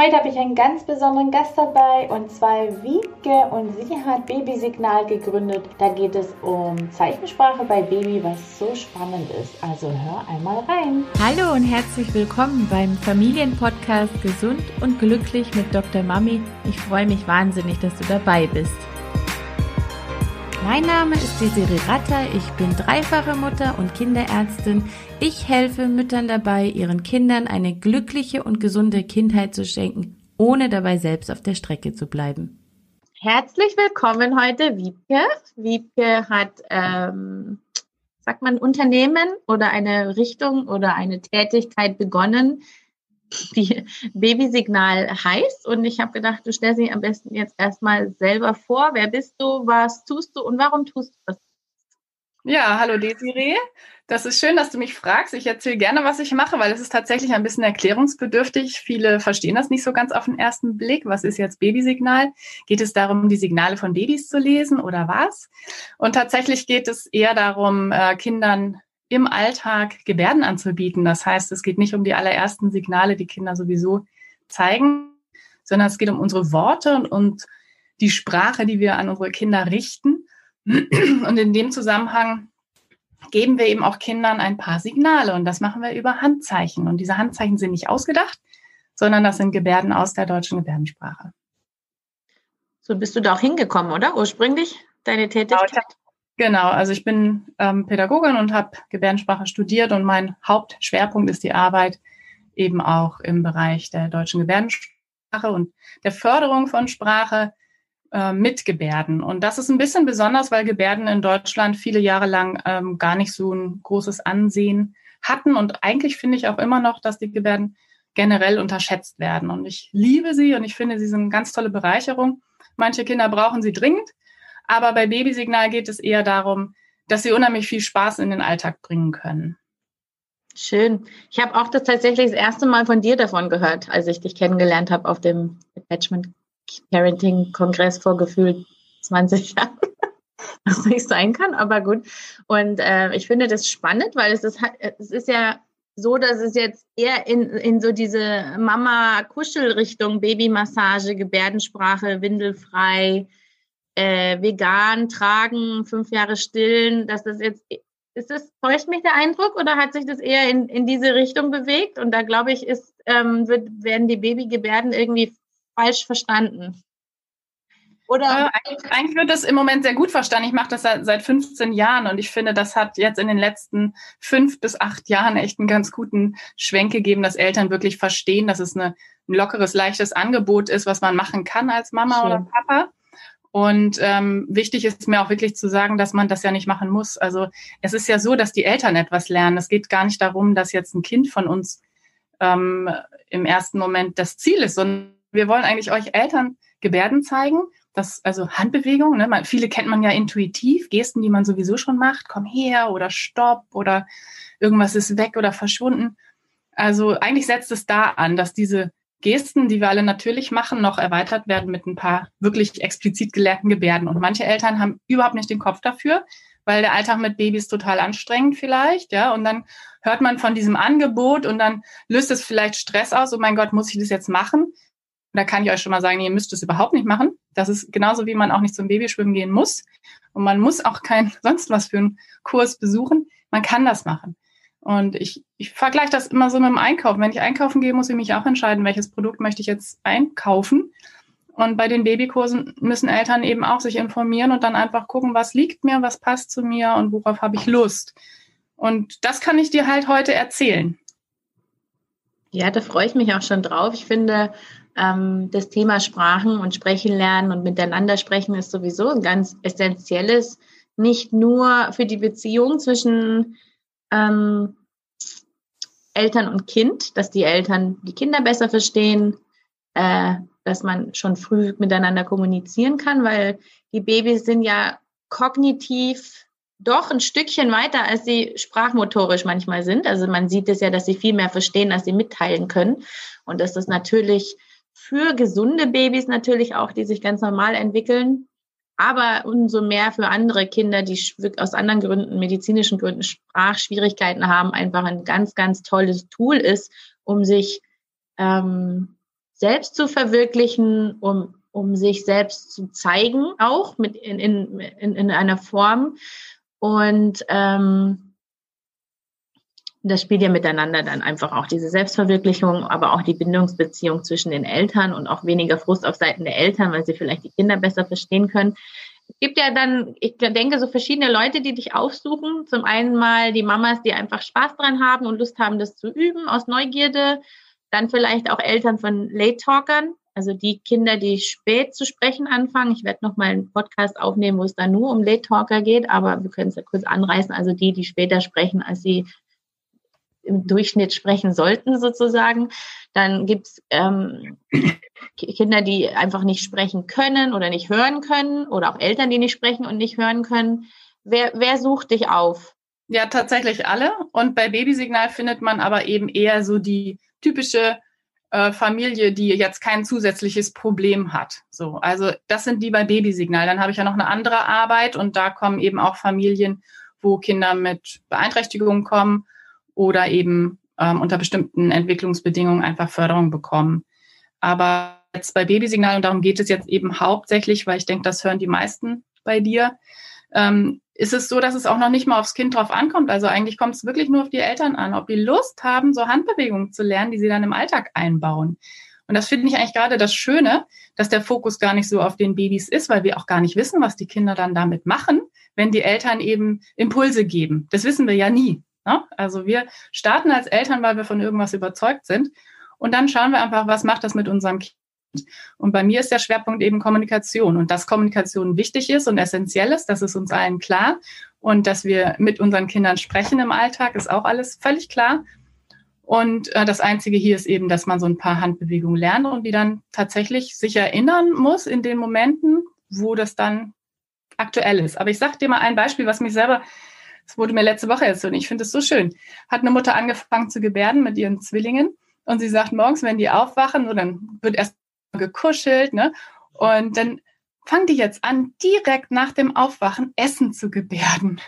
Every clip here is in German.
Heute habe ich einen ganz besonderen Gast dabei und zwar Wiebke und sie hat Babysignal gegründet. Da geht es um Zeichensprache bei Baby, was so spannend ist. Also hör einmal rein. Hallo und herzlich willkommen beim Familienpodcast Gesund und Glücklich mit Dr. Mami. Ich freue mich wahnsinnig, dass du dabei bist. Mein Name ist Desiree Ratter, ich bin dreifache Mutter und Kinderärztin. Ich helfe Müttern dabei, ihren Kindern eine glückliche und gesunde Kindheit zu schenken, ohne dabei selbst auf der Strecke zu bleiben. Herzlich willkommen heute, Wiebke. Wiebke hat, ähm, sagt man, Unternehmen oder eine Richtung oder eine Tätigkeit begonnen, die Babysignal heißt. Und ich habe gedacht, du stellst dich am besten jetzt erstmal selber vor. Wer bist du, was tust du und warum tust du das? Ja, hallo Desiree. Das ist schön, dass du mich fragst. Ich erzähle gerne, was ich mache, weil es ist tatsächlich ein bisschen erklärungsbedürftig. Viele verstehen das nicht so ganz auf den ersten Blick. Was ist jetzt Babysignal? Geht es darum, die Signale von Babys zu lesen oder was? Und tatsächlich geht es eher darum, äh, Kindern im Alltag Gebärden anzubieten. Das heißt, es geht nicht um die allerersten Signale, die Kinder sowieso zeigen, sondern es geht um unsere Worte und, und die Sprache, die wir an unsere Kinder richten. Und in dem Zusammenhang geben wir eben auch Kindern ein paar Signale und das machen wir über Handzeichen. Und diese Handzeichen sind nicht ausgedacht, sondern das sind Gebärden aus der deutschen Gebärdensprache. So bist du da auch hingekommen, oder? Ursprünglich deine Tätigkeit? Genau, also ich bin ähm, Pädagogin und habe Gebärdensprache studiert und mein Hauptschwerpunkt ist die Arbeit eben auch im Bereich der deutschen Gebärdensprache und der Förderung von Sprache äh, mit Gebärden. Und das ist ein bisschen besonders, weil Gebärden in Deutschland viele Jahre lang ähm, gar nicht so ein großes Ansehen hatten. Und eigentlich finde ich auch immer noch, dass die Gebärden generell unterschätzt werden. Und ich liebe sie und ich finde, sie sind eine ganz tolle Bereicherung. Manche Kinder brauchen sie dringend aber bei Babysignal geht es eher darum, dass sie unheimlich viel Spaß in den Alltag bringen können. Schön. Ich habe auch das tatsächlich das erste Mal von dir davon gehört, als ich dich kennengelernt habe auf dem Attachment Parenting Kongress vor gefühlt 20 Jahren. Was nicht sein kann, aber gut. Und äh, ich finde das spannend, weil es ist, es ist ja so, dass es jetzt eher in, in so diese Mama-Kuschel-Richtung, Babymassage, Gebärdensprache, windelfrei, äh, vegan tragen, fünf Jahre stillen, dass das jetzt, ist das, täuscht mich der Eindruck oder hat sich das eher in, in diese Richtung bewegt? Und da glaube ich, ist, ähm, wird, werden die Babygebärden irgendwie falsch verstanden. Oder äh, eigentlich wird das im Moment sehr gut verstanden. Ich mache das seit, seit 15 Jahren und ich finde, das hat jetzt in den letzten fünf bis acht Jahren echt einen ganz guten Schwenk gegeben, dass Eltern wirklich verstehen, dass es eine, ein lockeres, leichtes Angebot ist, was man machen kann als Mama Schön. oder Papa. Und ähm, wichtig ist mir auch wirklich zu sagen, dass man das ja nicht machen muss. Also es ist ja so, dass die Eltern etwas lernen. Es geht gar nicht darum, dass jetzt ein Kind von uns ähm, im ersten Moment das Ziel ist, sondern wir wollen eigentlich euch Eltern Gebärden zeigen. Das, also Handbewegungen, ne? Man, viele kennt man ja intuitiv, Gesten, die man sowieso schon macht, komm her oder stopp oder irgendwas ist weg oder verschwunden. Also eigentlich setzt es da an, dass diese Gesten, die wir alle natürlich machen, noch erweitert werden mit ein paar wirklich explizit gelernten Gebärden. Und manche Eltern haben überhaupt nicht den Kopf dafür, weil der Alltag mit Babys total anstrengend vielleicht, ja. Und dann hört man von diesem Angebot und dann löst es vielleicht Stress aus. Oh mein Gott, muss ich das jetzt machen? Da kann ich euch schon mal sagen, ihr müsst es überhaupt nicht machen. Das ist genauso wie man auch nicht zum Babyschwimmen gehen muss. Und man muss auch kein sonst was für einen Kurs besuchen. Man kann das machen. Und ich, ich vergleiche das immer so mit dem Einkaufen. Wenn ich einkaufen gehe, muss ich mich auch entscheiden, welches Produkt möchte ich jetzt einkaufen. Und bei den Babykursen müssen Eltern eben auch sich informieren und dann einfach gucken, was liegt mir, was passt zu mir und worauf habe ich Lust. Und das kann ich dir halt heute erzählen. Ja, da freue ich mich auch schon drauf. Ich finde, ähm, das Thema Sprachen und Sprechen lernen und miteinander sprechen ist sowieso ein ganz essentielles, nicht nur für die Beziehung zwischen ähm, Eltern und Kind, dass die Eltern die Kinder besser verstehen, äh, dass man schon früh miteinander kommunizieren kann, weil die Babys sind ja kognitiv doch ein Stückchen weiter, als sie sprachmotorisch manchmal sind. Also man sieht es ja, dass sie viel mehr verstehen, als sie mitteilen können. Und dass das natürlich für gesunde Babys natürlich auch, die sich ganz normal entwickeln, aber umso mehr für andere Kinder, die aus anderen Gründen, medizinischen Gründen Sprachschwierigkeiten haben, einfach ein ganz, ganz tolles Tool ist, um sich ähm, selbst zu verwirklichen, um, um sich selbst zu zeigen, auch mit in, in, in, in einer Form. Und ähm, das spielt ja miteinander dann einfach auch diese Selbstverwirklichung, aber auch die Bindungsbeziehung zwischen den Eltern und auch weniger Frust auf Seiten der Eltern, weil sie vielleicht die Kinder besser verstehen können. Es gibt ja dann, ich denke, so verschiedene Leute, die dich aufsuchen. Zum einen mal die Mamas, die einfach Spaß dran haben und Lust haben, das zu üben aus Neugierde. Dann vielleicht auch Eltern von Late Talkern, also die Kinder, die spät zu sprechen anfangen. Ich werde noch mal einen Podcast aufnehmen, wo es dann nur um Late Talker geht, aber wir können es ja kurz anreißen. Also die, die später sprechen, als sie im Durchschnitt sprechen sollten, sozusagen. Dann gibt's ähm, Kinder, die einfach nicht sprechen können oder nicht hören können oder auch Eltern, die nicht sprechen und nicht hören können. Wer, wer sucht dich auf? Ja, tatsächlich alle. Und bei Babysignal findet man aber eben eher so die typische äh, Familie, die jetzt kein zusätzliches Problem hat. So, also das sind die bei Babysignal. Dann habe ich ja noch eine andere Arbeit und da kommen eben auch Familien, wo Kinder mit Beeinträchtigungen kommen oder eben ähm, unter bestimmten Entwicklungsbedingungen einfach Förderung bekommen. Aber jetzt bei Babysignal, und darum geht es jetzt eben hauptsächlich, weil ich denke, das hören die meisten bei dir, ähm, ist es so, dass es auch noch nicht mal aufs Kind drauf ankommt. Also eigentlich kommt es wirklich nur auf die Eltern an, ob die Lust haben, so Handbewegungen zu lernen, die sie dann im Alltag einbauen. Und das finde ich eigentlich gerade das Schöne, dass der Fokus gar nicht so auf den Babys ist, weil wir auch gar nicht wissen, was die Kinder dann damit machen, wenn die Eltern eben Impulse geben. Das wissen wir ja nie. Ne? Also wir starten als Eltern, weil wir von irgendwas überzeugt sind. Und dann schauen wir einfach, was macht das mit unserem Kind. Und bei mir ist der Schwerpunkt eben Kommunikation. Und dass Kommunikation wichtig ist und essentiell ist, das ist uns allen klar. Und dass wir mit unseren Kindern sprechen im Alltag, ist auch alles völlig klar. Und äh, das Einzige hier ist eben, dass man so ein paar Handbewegungen lernt und die dann tatsächlich sich erinnern muss in den Momenten, wo das dann aktuell ist. Aber ich sage dir mal ein Beispiel, was mich selber das wurde mir letzte Woche jetzt so und ich finde es so schön. Hat eine Mutter angefangen zu gebärden mit ihren Zwillingen und sie sagt morgens, wenn die aufwachen, so dann wird erst gekuschelt, ne? Und dann fangen die jetzt an, direkt nach dem Aufwachen Essen zu gebärden.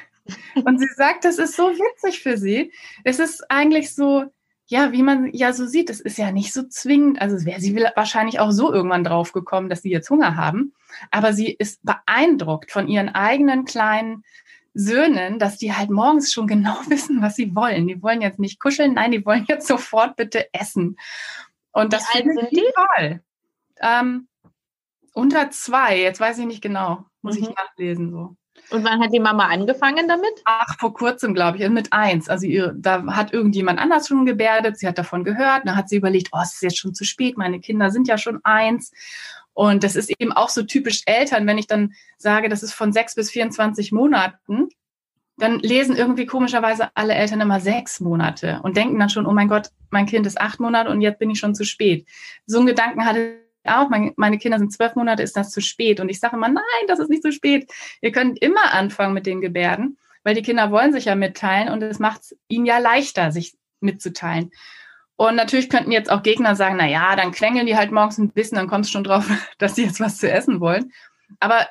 Und sie sagt, das ist so witzig für sie. Es ist eigentlich so, ja, wie man ja so sieht, es ist ja nicht so zwingend. Also wäre sie wahrscheinlich auch so irgendwann drauf gekommen, dass sie jetzt Hunger haben. Aber sie ist beeindruckt von ihren eigenen kleinen Söhnen, dass die halt morgens schon genau wissen, was sie wollen. Die wollen jetzt nicht kuscheln, nein, die wollen jetzt sofort bitte essen. Und das finde ich toll. Ähm, unter zwei, jetzt weiß ich nicht genau, muss mhm. ich nachlesen so. Und wann hat die Mama angefangen damit? Ach, vor kurzem, glaube ich, mit eins. Also ihr, da hat irgendjemand anders schon gebärdet, sie hat davon gehört, dann hat sie überlegt, oh, es ist jetzt schon zu spät, meine Kinder sind ja schon eins. Und das ist eben auch so typisch Eltern, wenn ich dann sage, das ist von sechs bis 24 Monaten, dann lesen irgendwie komischerweise alle Eltern immer sechs Monate und denken dann schon, oh mein Gott, mein Kind ist acht Monate und jetzt bin ich schon zu spät. So einen Gedanken hatte ich auch, meine Kinder sind zwölf Monate, ist das zu spät? Und ich sage immer, nein, das ist nicht zu spät. Ihr könnt immer anfangen mit den Gebärden, weil die Kinder wollen sich ja mitteilen und es macht es ihnen ja leichter, sich mitzuteilen. Und natürlich könnten jetzt auch Gegner sagen, na ja, dann quengeln die halt morgens ein bisschen, dann kommst du schon drauf, dass sie jetzt was zu essen wollen. Aber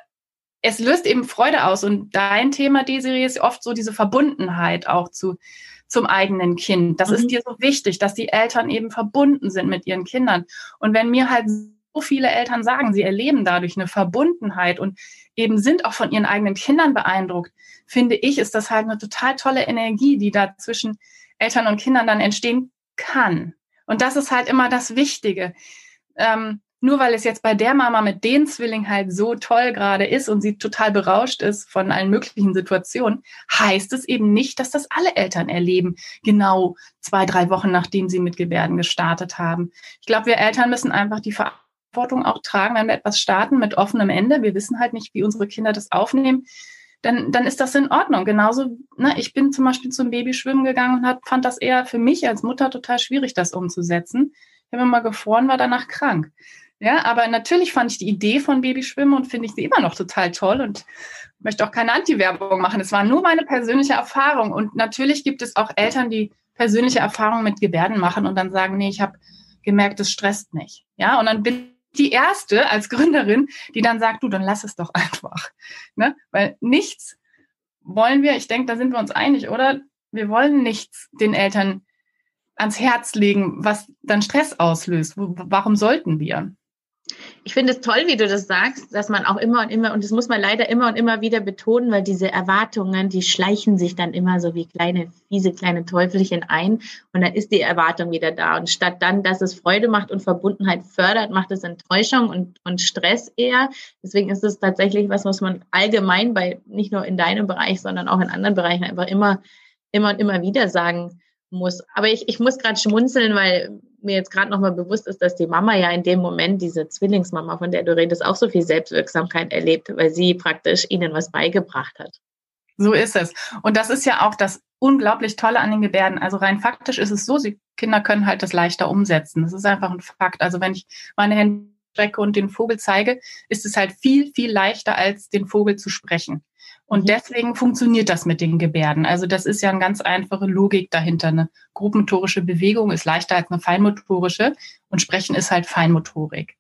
es löst eben Freude aus. Und dein Thema, Desiree, ist oft so diese Verbundenheit auch zu, zum eigenen Kind. Das mhm. ist dir so wichtig, dass die Eltern eben verbunden sind mit ihren Kindern. Und wenn mir halt so viele Eltern sagen, sie erleben dadurch eine Verbundenheit und eben sind auch von ihren eigenen Kindern beeindruckt, finde ich, ist das halt eine total tolle Energie, die da zwischen Eltern und Kindern dann entstehen kann. Und das ist halt immer das Wichtige. Ähm, nur weil es jetzt bei der Mama mit den Zwillingen halt so toll gerade ist und sie total berauscht ist von allen möglichen Situationen, heißt es eben nicht, dass das alle Eltern erleben, genau zwei, drei Wochen nachdem sie mit Gebärden gestartet haben. Ich glaube, wir Eltern müssen einfach die Verantwortung auch tragen, wenn wir etwas starten mit offenem Ende. Wir wissen halt nicht, wie unsere Kinder das aufnehmen dann, dann ist das in Ordnung. Genauso, ne, ich bin zum Beispiel zum Babyschwimmen gegangen und hat, fand das eher für mich als Mutter total schwierig, das umzusetzen. Ich habe immer gefroren, war danach krank. Ja, aber natürlich fand ich die Idee von Babyschwimmen und finde ich sie immer noch total toll und möchte auch keine Anti-Werbung machen. Es war nur meine persönliche Erfahrung. Und natürlich gibt es auch Eltern, die persönliche Erfahrungen mit Gebärden machen und dann sagen, nee, ich habe gemerkt, es stresst mich. Ja, und dann bin die erste als Gründerin, die dann sagt, du, dann lass es doch einfach. Ne? Weil nichts wollen wir, ich denke, da sind wir uns einig, oder? Wir wollen nichts den Eltern ans Herz legen, was dann Stress auslöst. Warum sollten wir? Ich finde es toll, wie du das sagst, dass man auch immer und immer, und das muss man leider immer und immer wieder betonen, weil diese Erwartungen, die schleichen sich dann immer so wie kleine, fiese kleine Teufelchen ein und dann ist die Erwartung wieder da. Und statt dann, dass es Freude macht und Verbundenheit fördert, macht es Enttäuschung und, und Stress eher. Deswegen ist es tatsächlich was, was man allgemein bei, nicht nur in deinem Bereich, sondern auch in anderen Bereichen einfach immer, immer und immer wieder sagen muss. Aber ich, ich muss gerade schmunzeln, weil mir jetzt gerade nochmal bewusst ist, dass die Mama ja in dem Moment, diese Zwillingsmama, von der du redest, auch so viel Selbstwirksamkeit erlebt, weil sie praktisch ihnen was beigebracht hat. So ist es. Und das ist ja auch das unglaublich Tolle an den Gebärden. Also rein faktisch ist es so, sie, Kinder können halt das leichter umsetzen. Das ist einfach ein Fakt. Also wenn ich meine Hände strecke und den Vogel zeige, ist es halt viel, viel leichter, als den Vogel zu sprechen. Und mhm. deswegen funktioniert das mit den Gebärden. Also das ist ja eine ganz einfache Logik dahinter. Eine grobmotorische Bewegung ist leichter als eine feinmotorische und Sprechen ist halt Feinmotorik.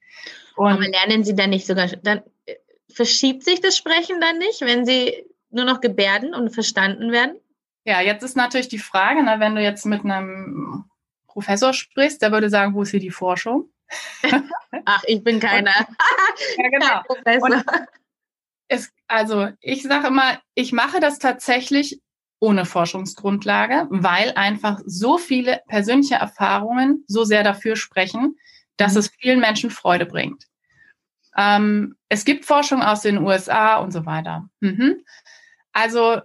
Und Aber lernen Sie dann nicht sogar, dann äh, verschiebt sich das Sprechen dann nicht, wenn Sie nur noch Gebärden und verstanden werden? Ja, jetzt ist natürlich die Frage, na, wenn du jetzt mit einem Professor sprichst, der würde sagen, wo ist hier die Forschung? Ach, ich bin keiner. ja, genau. Und es, also ich sage immer, ich mache das tatsächlich ohne Forschungsgrundlage, weil einfach so viele persönliche Erfahrungen so sehr dafür sprechen, dass mhm. es vielen Menschen Freude bringt. Ähm, es gibt Forschung aus den USA und so weiter. Mhm. Also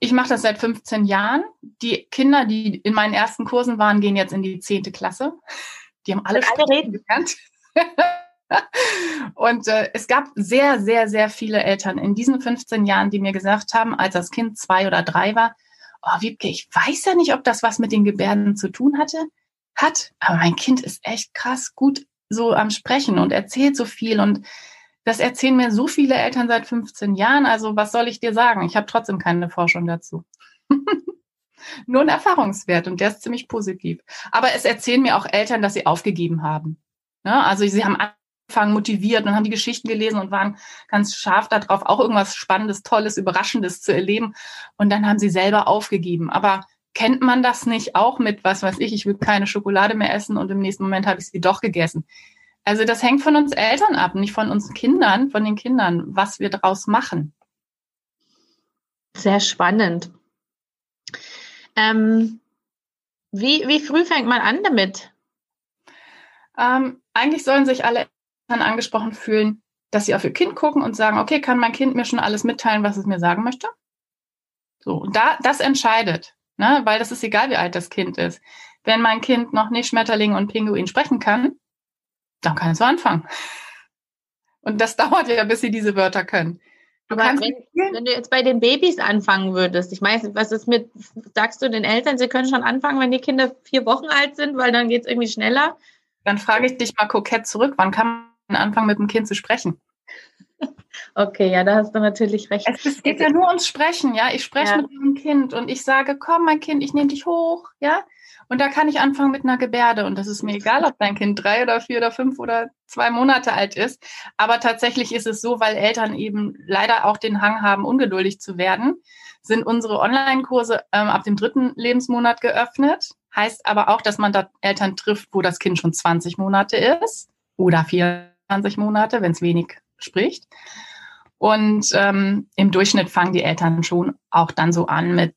ich mache das seit 15 Jahren. Die Kinder, die in meinen ersten Kursen waren, gehen jetzt in die zehnte Klasse. Die haben alle, alle reden gelernt. Und äh, es gab sehr, sehr, sehr viele Eltern in diesen 15 Jahren, die mir gesagt haben, als das Kind zwei oder drei war, oh, Wiebke, ich weiß ja nicht, ob das was mit den Gebärden zu tun hatte, hat, aber mein Kind ist echt krass gut so am Sprechen und erzählt so viel und das erzählen mir so viele Eltern seit 15 Jahren. Also was soll ich dir sagen? Ich habe trotzdem keine Forschung dazu. Nur ein Erfahrungswert und der ist ziemlich positiv. Aber es erzählen mir auch Eltern, dass sie aufgegeben haben. Ja, also sie haben motiviert und haben die Geschichten gelesen und waren ganz scharf darauf, auch irgendwas Spannendes, Tolles, Überraschendes zu erleben. Und dann haben sie selber aufgegeben. Aber kennt man das nicht auch mit, was weiß ich, ich will keine Schokolade mehr essen und im nächsten Moment habe ich sie doch gegessen. Also das hängt von uns Eltern ab, nicht von uns Kindern, von den Kindern, was wir daraus machen. Sehr spannend. Ähm, wie, wie früh fängt man an damit? Ähm, eigentlich sollen sich alle angesprochen fühlen, dass sie auf ihr Kind gucken und sagen, okay, kann mein Kind mir schon alles mitteilen, was es mir sagen möchte? So, und da, das entscheidet, ne? weil das ist egal, wie alt das Kind ist. Wenn mein Kind noch nicht Schmetterling und Pinguin sprechen kann, dann kann es so anfangen. Und das dauert ja, bis sie diese Wörter können. Du Aber wenn, wenn, du jetzt bei den Babys anfangen würdest, ich meine, was ist mit, sagst du den Eltern, sie können schon anfangen, wenn die Kinder vier Wochen alt sind, weil dann geht es irgendwie schneller? Dann frage ich dich mal kokett zurück, wann kann man anfangen, mit dem Kind zu sprechen? Okay, ja, da hast du natürlich recht. Es, es geht ja nur ums Sprechen, ja. Ich spreche ja. mit meinem Kind und ich sage, komm, mein Kind, ich nehme dich hoch, ja. Und da kann ich anfangen mit einer Gebärde. Und das ist mir egal, ob dein Kind drei oder vier oder fünf oder zwei Monate alt ist. Aber tatsächlich ist es so, weil Eltern eben leider auch den Hang haben, ungeduldig zu werden, sind unsere Online-Kurse ähm, ab dem dritten Lebensmonat geöffnet. Heißt aber auch, dass man da Eltern trifft, wo das Kind schon 20 Monate ist oder 24 Monate, wenn es wenig spricht. Und ähm, im Durchschnitt fangen die Eltern schon auch dann so an mit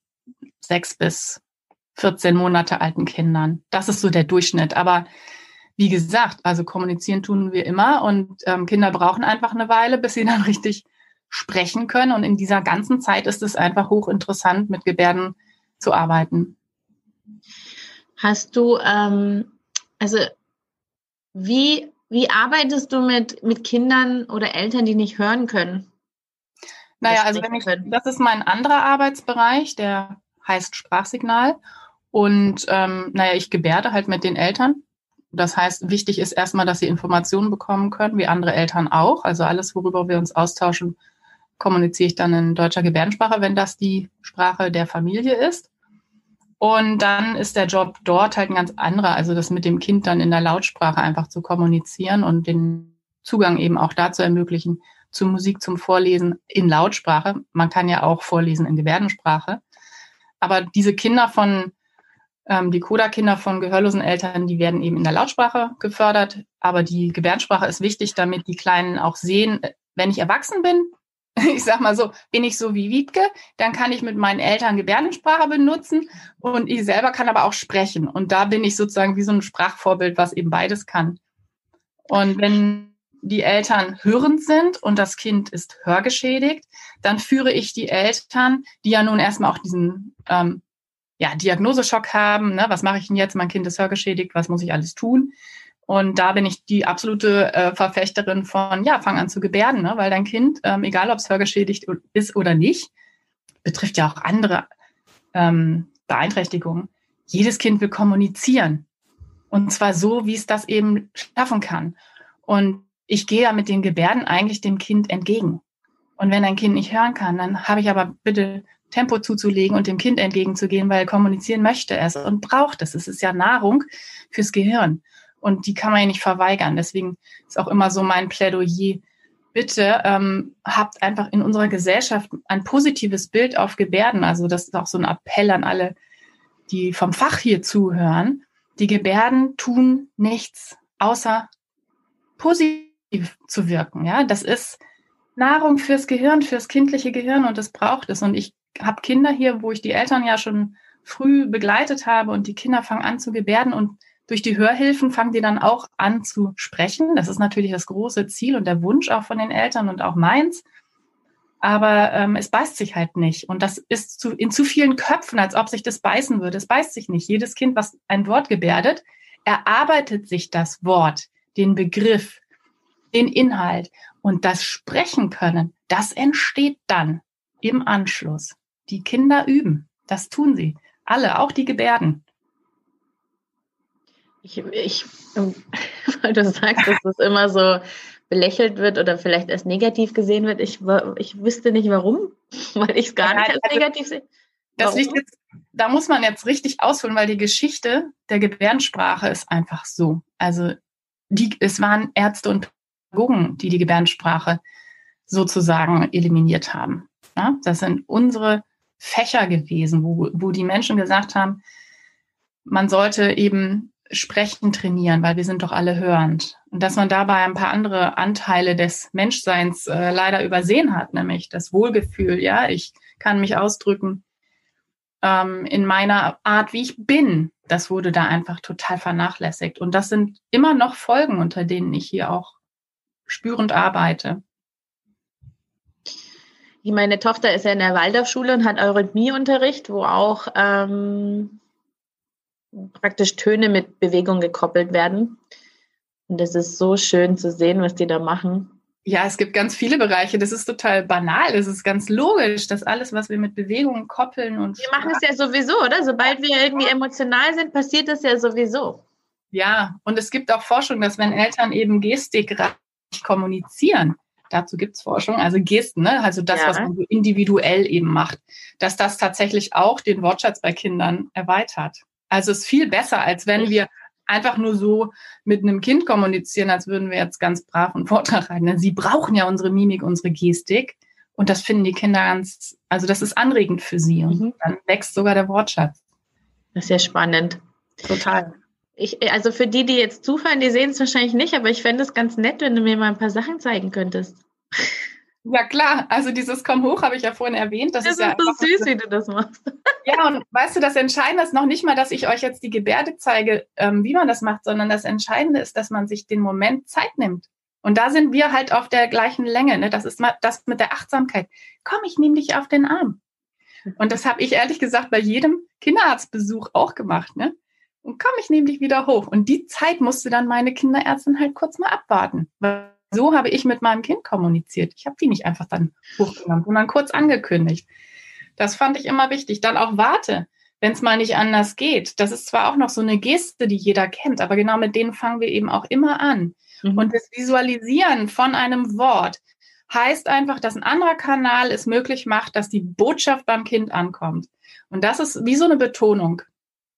sechs bis 14 Monate alten Kindern. Das ist so der Durchschnitt. Aber wie gesagt, also kommunizieren tun wir immer und ähm, Kinder brauchen einfach eine Weile, bis sie dann richtig sprechen können. Und in dieser ganzen Zeit ist es einfach hochinteressant, mit Gebärden zu arbeiten. Hast du, ähm, also wie, wie arbeitest du mit, mit Kindern oder Eltern, die nicht hören können? Naja, also wenn ich, das ist mein anderer Arbeitsbereich, der heißt Sprachsignal. Und ähm, naja, ich gebärde halt mit den Eltern. Das heißt, wichtig ist erstmal, dass sie Informationen bekommen können, wie andere Eltern auch. Also alles, worüber wir uns austauschen, kommuniziere ich dann in deutscher Gebärdensprache, wenn das die Sprache der Familie ist. Und dann ist der Job dort halt ein ganz anderer, also das mit dem Kind dann in der Lautsprache einfach zu kommunizieren und den Zugang eben auch dazu ermöglichen, zu Musik, zum Vorlesen in Lautsprache. Man kann ja auch vorlesen in Gebärdensprache. Aber diese Kinder von Ähm, die Coda-Kinder von gehörlosen Eltern, die werden eben in der Lautsprache gefördert, aber die Gebärdensprache ist wichtig, damit die Kleinen auch sehen, wenn ich erwachsen bin, ich sag mal so, bin ich so wie Wiebke, dann kann ich mit meinen Eltern Gebärdensprache benutzen und ich selber kann aber auch sprechen. Und da bin ich sozusagen wie so ein Sprachvorbild, was eben beides kann. Und wenn die Eltern hörend sind und das Kind ist hörgeschädigt, dann führe ich die Eltern, die ja nun erstmal auch diesen ähm, ja, Diagnoseschock haben, ne? was mache ich denn jetzt, mein Kind ist hörgeschädigt, was muss ich alles tun? Und da bin ich die absolute äh, Verfechterin von, ja, fang an zu gebärden, ne? weil dein Kind, ähm, egal ob es hörgeschädigt ist oder nicht, betrifft ja auch andere ähm, Beeinträchtigungen. Jedes Kind will kommunizieren. Und zwar so, wie es das eben schaffen kann. Und ich gehe ja mit den Gebärden eigentlich dem Kind entgegen. Und wenn ein Kind nicht hören kann, dann habe ich aber bitte Tempo zuzulegen und dem Kind entgegenzugehen, weil kommunizieren möchte es und braucht es. Es ist ja Nahrung fürs Gehirn. Und die kann man ja nicht verweigern. Deswegen ist auch immer so mein Plädoyer. Bitte ähm, habt einfach in unserer Gesellschaft ein positives Bild auf Gebärden. Also das ist auch so ein Appell an alle, die vom Fach hier zuhören. Die Gebärden tun nichts, außer positiv zu wirken. Ja, das ist Nahrung fürs Gehirn, fürs kindliche Gehirn und das braucht es. Und ich habe Kinder hier, wo ich die Eltern ja schon früh begleitet habe und die Kinder fangen an zu gebärden und durch die Hörhilfen fangen die dann auch an zu sprechen. Das ist natürlich das große Ziel und der Wunsch auch von den Eltern und auch meins. Aber ähm, es beißt sich halt nicht. Und das ist zu, in zu vielen Köpfen, als ob sich das beißen würde. Es beißt sich nicht. Jedes Kind, was ein Wort gebärdet, erarbeitet sich das Wort, den Begriff, den Inhalt. Und das Sprechen können, das entsteht dann im Anschluss. Die Kinder üben. Das tun sie. Alle, auch die Gebärden. Ich, ich, weil du sagst, dass das immer so belächelt wird oder vielleicht als negativ gesehen wird. Ich, ich wüsste nicht warum, weil ich es gar nicht als also, negativ sehe. Das liegt jetzt, da muss man jetzt richtig ausholen, weil die Geschichte der Gebärdensprache ist einfach so. Also die, es waren Ärzte und Pädagogen, die die Gebärdensprache sozusagen eliminiert haben. Ja, das sind unsere Fächer gewesen, wo, wo die Menschen gesagt haben, man sollte eben Sprechen trainieren, weil wir sind doch alle hörend. Und dass man dabei ein paar andere Anteile des Menschseins äh, leider übersehen hat, nämlich das Wohlgefühl, ja, ich kann mich ausdrücken ähm, in meiner Art, wie ich bin. Das wurde da einfach total vernachlässigt. Und das sind immer noch Folgen, unter denen ich hier auch spürend arbeite. Meine Tochter ist ja in der Waldorfschule und hat Eurythmieunterricht, wo auch ähm, praktisch Töne mit Bewegung gekoppelt werden. Und das ist so schön zu sehen, was die da machen. Ja, es gibt ganz viele Bereiche. Das ist total banal. Es ist ganz logisch, dass alles, was wir mit Bewegungen koppeln und. Wir machen es ja sowieso, oder? Sobald wir irgendwie emotional sind, passiert das ja sowieso. Ja, und es gibt auch Forschung, dass wenn Eltern eben gestikreich kommunizieren, dazu gibt es Forschung, also Gesten, ne? also das, ja. was man so individuell eben macht, dass das tatsächlich auch den Wortschatz bei Kindern erweitert. Also es ist viel besser, als wenn wir einfach nur so mit einem Kind kommunizieren, als würden wir jetzt ganz brav einen Vortrag halten. Sie brauchen ja unsere Mimik, unsere Gestik. Und das finden die Kinder ganz, also das ist anregend für sie. Und mhm. dann wächst sogar der Wortschatz. Das ist ja spannend. Total. Ich, also für die, die jetzt zuhören, die sehen es wahrscheinlich nicht, aber ich fände es ganz nett, wenn du mir mal ein paar Sachen zeigen könntest. Ja, klar. Also dieses Komm hoch habe ich ja vorhin erwähnt. Das, das ist, ist ja so süß, wie du das machst. Ja, und weißt du, das Entscheidende ist noch nicht mal, dass ich euch jetzt die Gebärde zeige, ähm, wie man das macht, sondern das Entscheidende ist, dass man sich den Moment Zeit nimmt. Und da sind wir halt auf der gleichen Länge. Ne? Das ist mal das mit der Achtsamkeit. Komm, ich nehme dich auf den Arm. Und das habe ich ehrlich gesagt bei jedem Kinderarztbesuch auch gemacht. Ne? Und komm, ich nehme dich wieder hoch. Und die Zeit musste dann meine Kinderärztin halt kurz mal abwarten. Weil so habe ich mit meinem Kind kommuniziert. Ich habe die nicht einfach dann hochgenommen, sondern kurz angekündigt. Das fand ich immer wichtig. Dann auch warte, wenn es mal nicht anders geht. Das ist zwar auch noch so eine Geste, die jeder kennt, aber genau mit denen fangen wir eben auch immer an. Mhm. Und das Visualisieren von einem Wort heißt einfach, dass ein anderer Kanal es möglich macht, dass die Botschaft beim Kind ankommt. Und das ist wie so eine Betonung.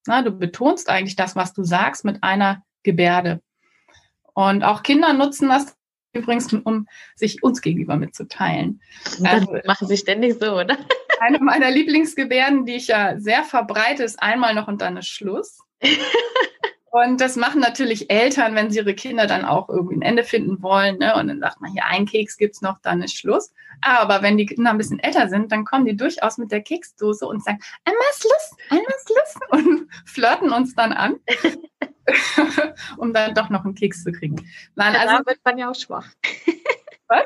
Na, du betonst eigentlich das, was du sagst, mit einer Gebärde. Und auch Kinder nutzen das übrigens, um sich uns gegenüber mitzuteilen. Also, machen sie ständig so, oder? Eine meiner Lieblingsgebärden, die ich ja sehr verbreite, ist einmal noch und dann ist Schluss. Und das machen natürlich Eltern, wenn sie ihre Kinder dann auch irgendwie ein Ende finden wollen. Ne? Und dann sagt man, hier ein Keks gibt's noch, dann ist Schluss. Aber wenn die Kinder ein bisschen älter sind, dann kommen die durchaus mit der Keksdose und sagen, einmal Schluss, einmal Schluss und flirten uns dann an, um dann doch noch einen Keks zu kriegen. Nein, also da wird man ja auch schwach. Was?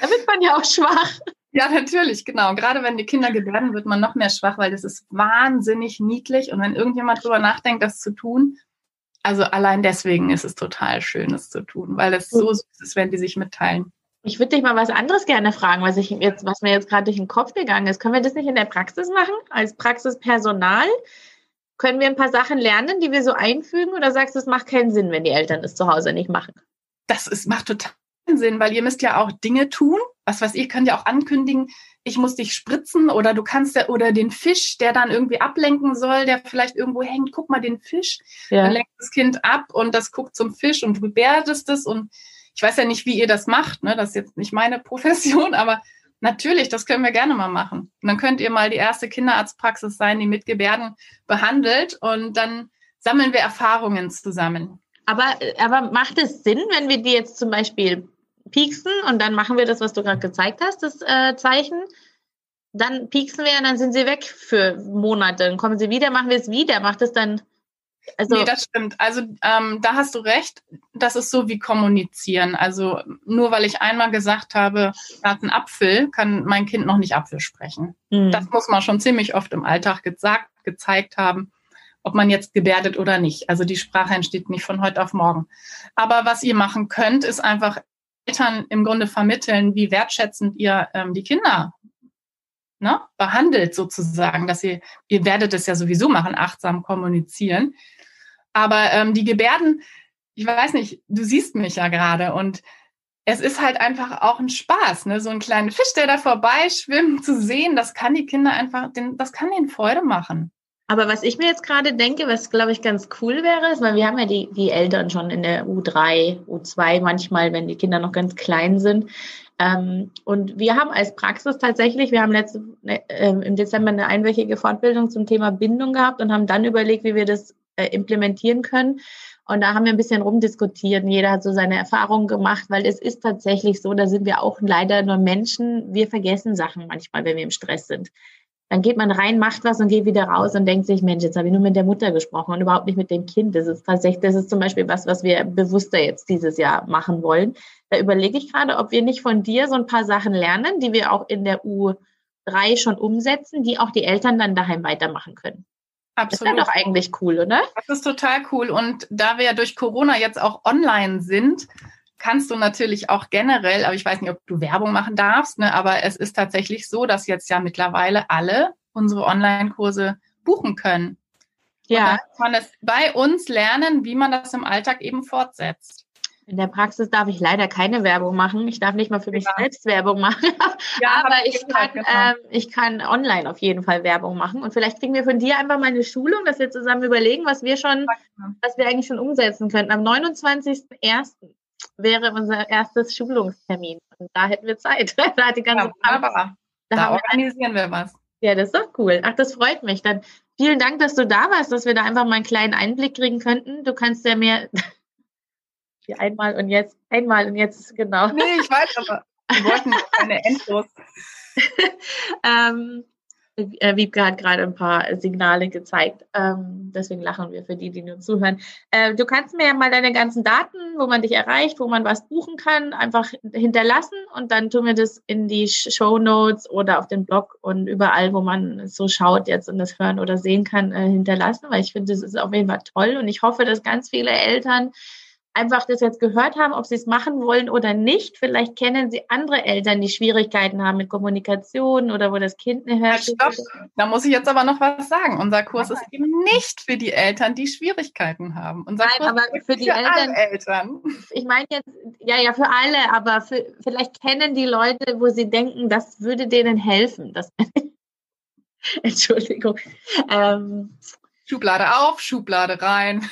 Da wird man ja auch schwach. Ja, natürlich, genau. Gerade wenn die Kinder gebärden, wird man noch mehr schwach, weil das ist wahnsinnig niedlich. Und wenn irgendjemand drüber nachdenkt, das zu tun, also allein deswegen ist es total schön, es zu tun, weil es so süß ist, wenn die sich mitteilen. Ich würde dich mal was anderes gerne fragen, was ich jetzt, was mir jetzt gerade durch den Kopf gegangen ist. Können wir das nicht in der Praxis machen? Als Praxispersonal? Können wir ein paar Sachen lernen, die wir so einfügen? Oder sagst du, es macht keinen Sinn, wenn die Eltern es zu Hause nicht machen? Das ist, macht total Sinn, weil ihr müsst ja auch Dinge tun. Was weiß ich, könnt ja auch ankündigen, ich muss dich spritzen oder du kannst ja, oder den Fisch, der dann irgendwie ablenken soll, der vielleicht irgendwo hängt, guck mal den Fisch. Ja. Dann lenkt das Kind ab und das guckt zum Fisch und du gebärdest es und ich weiß ja nicht, wie ihr das macht, ne? Das ist jetzt nicht meine Profession, aber natürlich, das können wir gerne mal machen. Und dann könnt ihr mal die erste Kinderarztpraxis sein, die mit Gebärden behandelt und dann sammeln wir Erfahrungen zusammen. Aber, aber macht es Sinn, wenn wir die jetzt zum Beispiel pieksen und dann machen wir das, was du gerade gezeigt hast, das äh, Zeichen. Dann pieksen wir und dann sind sie weg für Monate. Dann kommen sie wieder, machen wir es wieder. Macht es dann. Also nee, das stimmt. Also ähm, da hast du recht. Das ist so wie kommunizieren. Also nur weil ich einmal gesagt habe, da hat ein Apfel, kann mein Kind noch nicht Apfel sprechen. Mhm. Das muss man schon ziemlich oft im Alltag gesagt, gezeigt haben ob man jetzt gebärdet oder nicht. Also die Sprache entsteht nicht von heute auf morgen. Aber was ihr machen könnt, ist einfach Eltern im Grunde vermitteln, wie wertschätzend ihr ähm, die Kinder ne, behandelt sozusagen, dass ihr, ihr werdet es ja sowieso machen, achtsam kommunizieren. Aber ähm, die Gebärden, ich weiß nicht, du siehst mich ja gerade und es ist halt einfach auch ein Spaß, ne? so einen kleinen Fisch, der da vorbeischwimmt, zu sehen, das kann die Kinder einfach, das kann ihnen Freude machen. Aber was ich mir jetzt gerade denke, was glaube ich ganz cool wäre, ist, weil wir haben ja die, die Eltern schon in der U3, U2 manchmal, wenn die Kinder noch ganz klein sind. Ähm, und wir haben als Praxis tatsächlich, wir haben letzte, äh, im Dezember eine einwöchige Fortbildung zum Thema Bindung gehabt und haben dann überlegt, wie wir das äh, implementieren können. Und da haben wir ein bisschen rumdiskutiert und jeder hat so seine Erfahrungen gemacht, weil es ist tatsächlich so, da sind wir auch leider nur Menschen. Wir vergessen Sachen manchmal, wenn wir im Stress sind dann geht man rein, macht was und geht wieder raus und denkt sich, Mensch, jetzt habe ich nur mit der Mutter gesprochen und überhaupt nicht mit dem Kind. Das ist tatsächlich, das ist zum Beispiel was, was wir bewusster jetzt dieses Jahr machen wollen. Da überlege ich gerade, ob wir nicht von dir so ein paar Sachen lernen, die wir auch in der U3 schon umsetzen, die auch die Eltern dann daheim weitermachen können. Absolut. Das ist doch eigentlich cool, oder? Das ist total cool. Und da wir ja durch Corona jetzt auch online sind, kannst du natürlich auch generell, aber ich weiß nicht, ob du Werbung machen darfst, ne, aber es ist tatsächlich so, dass jetzt ja mittlerweile alle unsere Online-Kurse buchen können. Ja. Man es bei uns lernen, wie man das im Alltag eben fortsetzt. In der Praxis darf ich leider keine Werbung machen. Ich darf nicht mal für mich ja. selbst Werbung machen. Ja, aber ich kann, äh, ich kann online auf jeden Fall Werbung machen. Und vielleicht kriegen wir von dir einfach mal eine Schulung, dass wir zusammen überlegen, was wir schon, was wir eigentlich schon umsetzen könnten. Am 29.01 wäre unser erstes Schulungstermin. Und da hätten wir Zeit. da hat die ganze ja, wunderbar. Da, da organisieren wir, wir was. Ja, das ist doch cool. Ach, das freut mich. Dann vielen Dank, dass du da warst, dass wir da einfach mal einen kleinen Einblick kriegen könnten. Du kannst ja mehr einmal und jetzt, einmal und jetzt, genau. Nee, ich weiß aber. Wir wollten keine Endlos. ähm, äh, Wiebke hat gerade ein paar Signale gezeigt. Ähm, deswegen lachen wir für die, die nur zuhören. Äh, du kannst mir ja mal deine ganzen Daten, wo man dich erreicht, wo man was buchen kann, einfach hinterlassen und dann tun wir das in die Show Notes oder auf den Blog und überall, wo man so schaut jetzt und das hören oder sehen kann, äh, hinterlassen, weil ich finde, das ist auf jeden Fall toll und ich hoffe, dass ganz viele Eltern einfach das jetzt gehört haben, ob sie es machen wollen oder nicht. Vielleicht kennen sie andere Eltern, die Schwierigkeiten haben mit Kommunikation oder wo das Kind eine hört. Stopp, da muss ich jetzt aber noch was sagen. Unser Kurs ist eben nicht für die Eltern, die Schwierigkeiten haben. Unser Nein, Kurs aber für die für Eltern, Eltern. Ich meine jetzt, ja, ja, für alle, aber für, vielleicht kennen die Leute, wo sie denken, das würde denen helfen. Das, Entschuldigung. Ähm, Schublade auf, Schublade rein.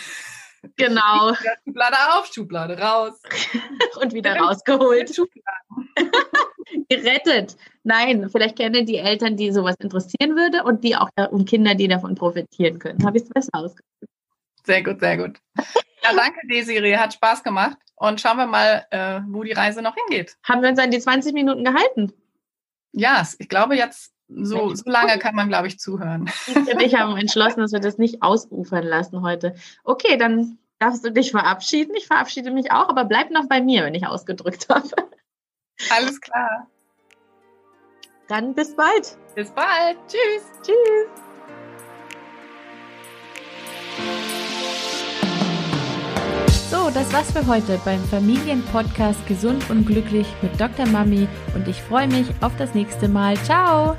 Genau. Schublade auf, Schublade raus. Und wieder rausgeholt. gerettet. Nein, vielleicht kennen die Eltern, die sowas interessieren würde und die auch und Kinder, die davon profitieren können. Habe ich es besser ausgedrückt. Sehr gut, sehr gut. Ja, danke, Desiree. Hat Spaß gemacht. Und schauen wir mal, äh, wo die Reise noch hingeht. Haben wir uns an die 20 Minuten gehalten? Ja, ich glaube, jetzt so, so lange kann man, glaube ich, zuhören. Ich und ich haben entschlossen, dass wir das nicht ausufern lassen heute. Okay, dann darfst du dich verabschieden. Ich verabschiede mich auch, aber bleib noch bei mir, wenn ich ausgedrückt habe. Alles klar. Dann bis bald. Bis bald. Tschüss. Tschüss. So, das war's für heute beim Familienpodcast Gesund und Glücklich mit Dr. Mami und ich freue mich auf das nächste Mal. Ciao!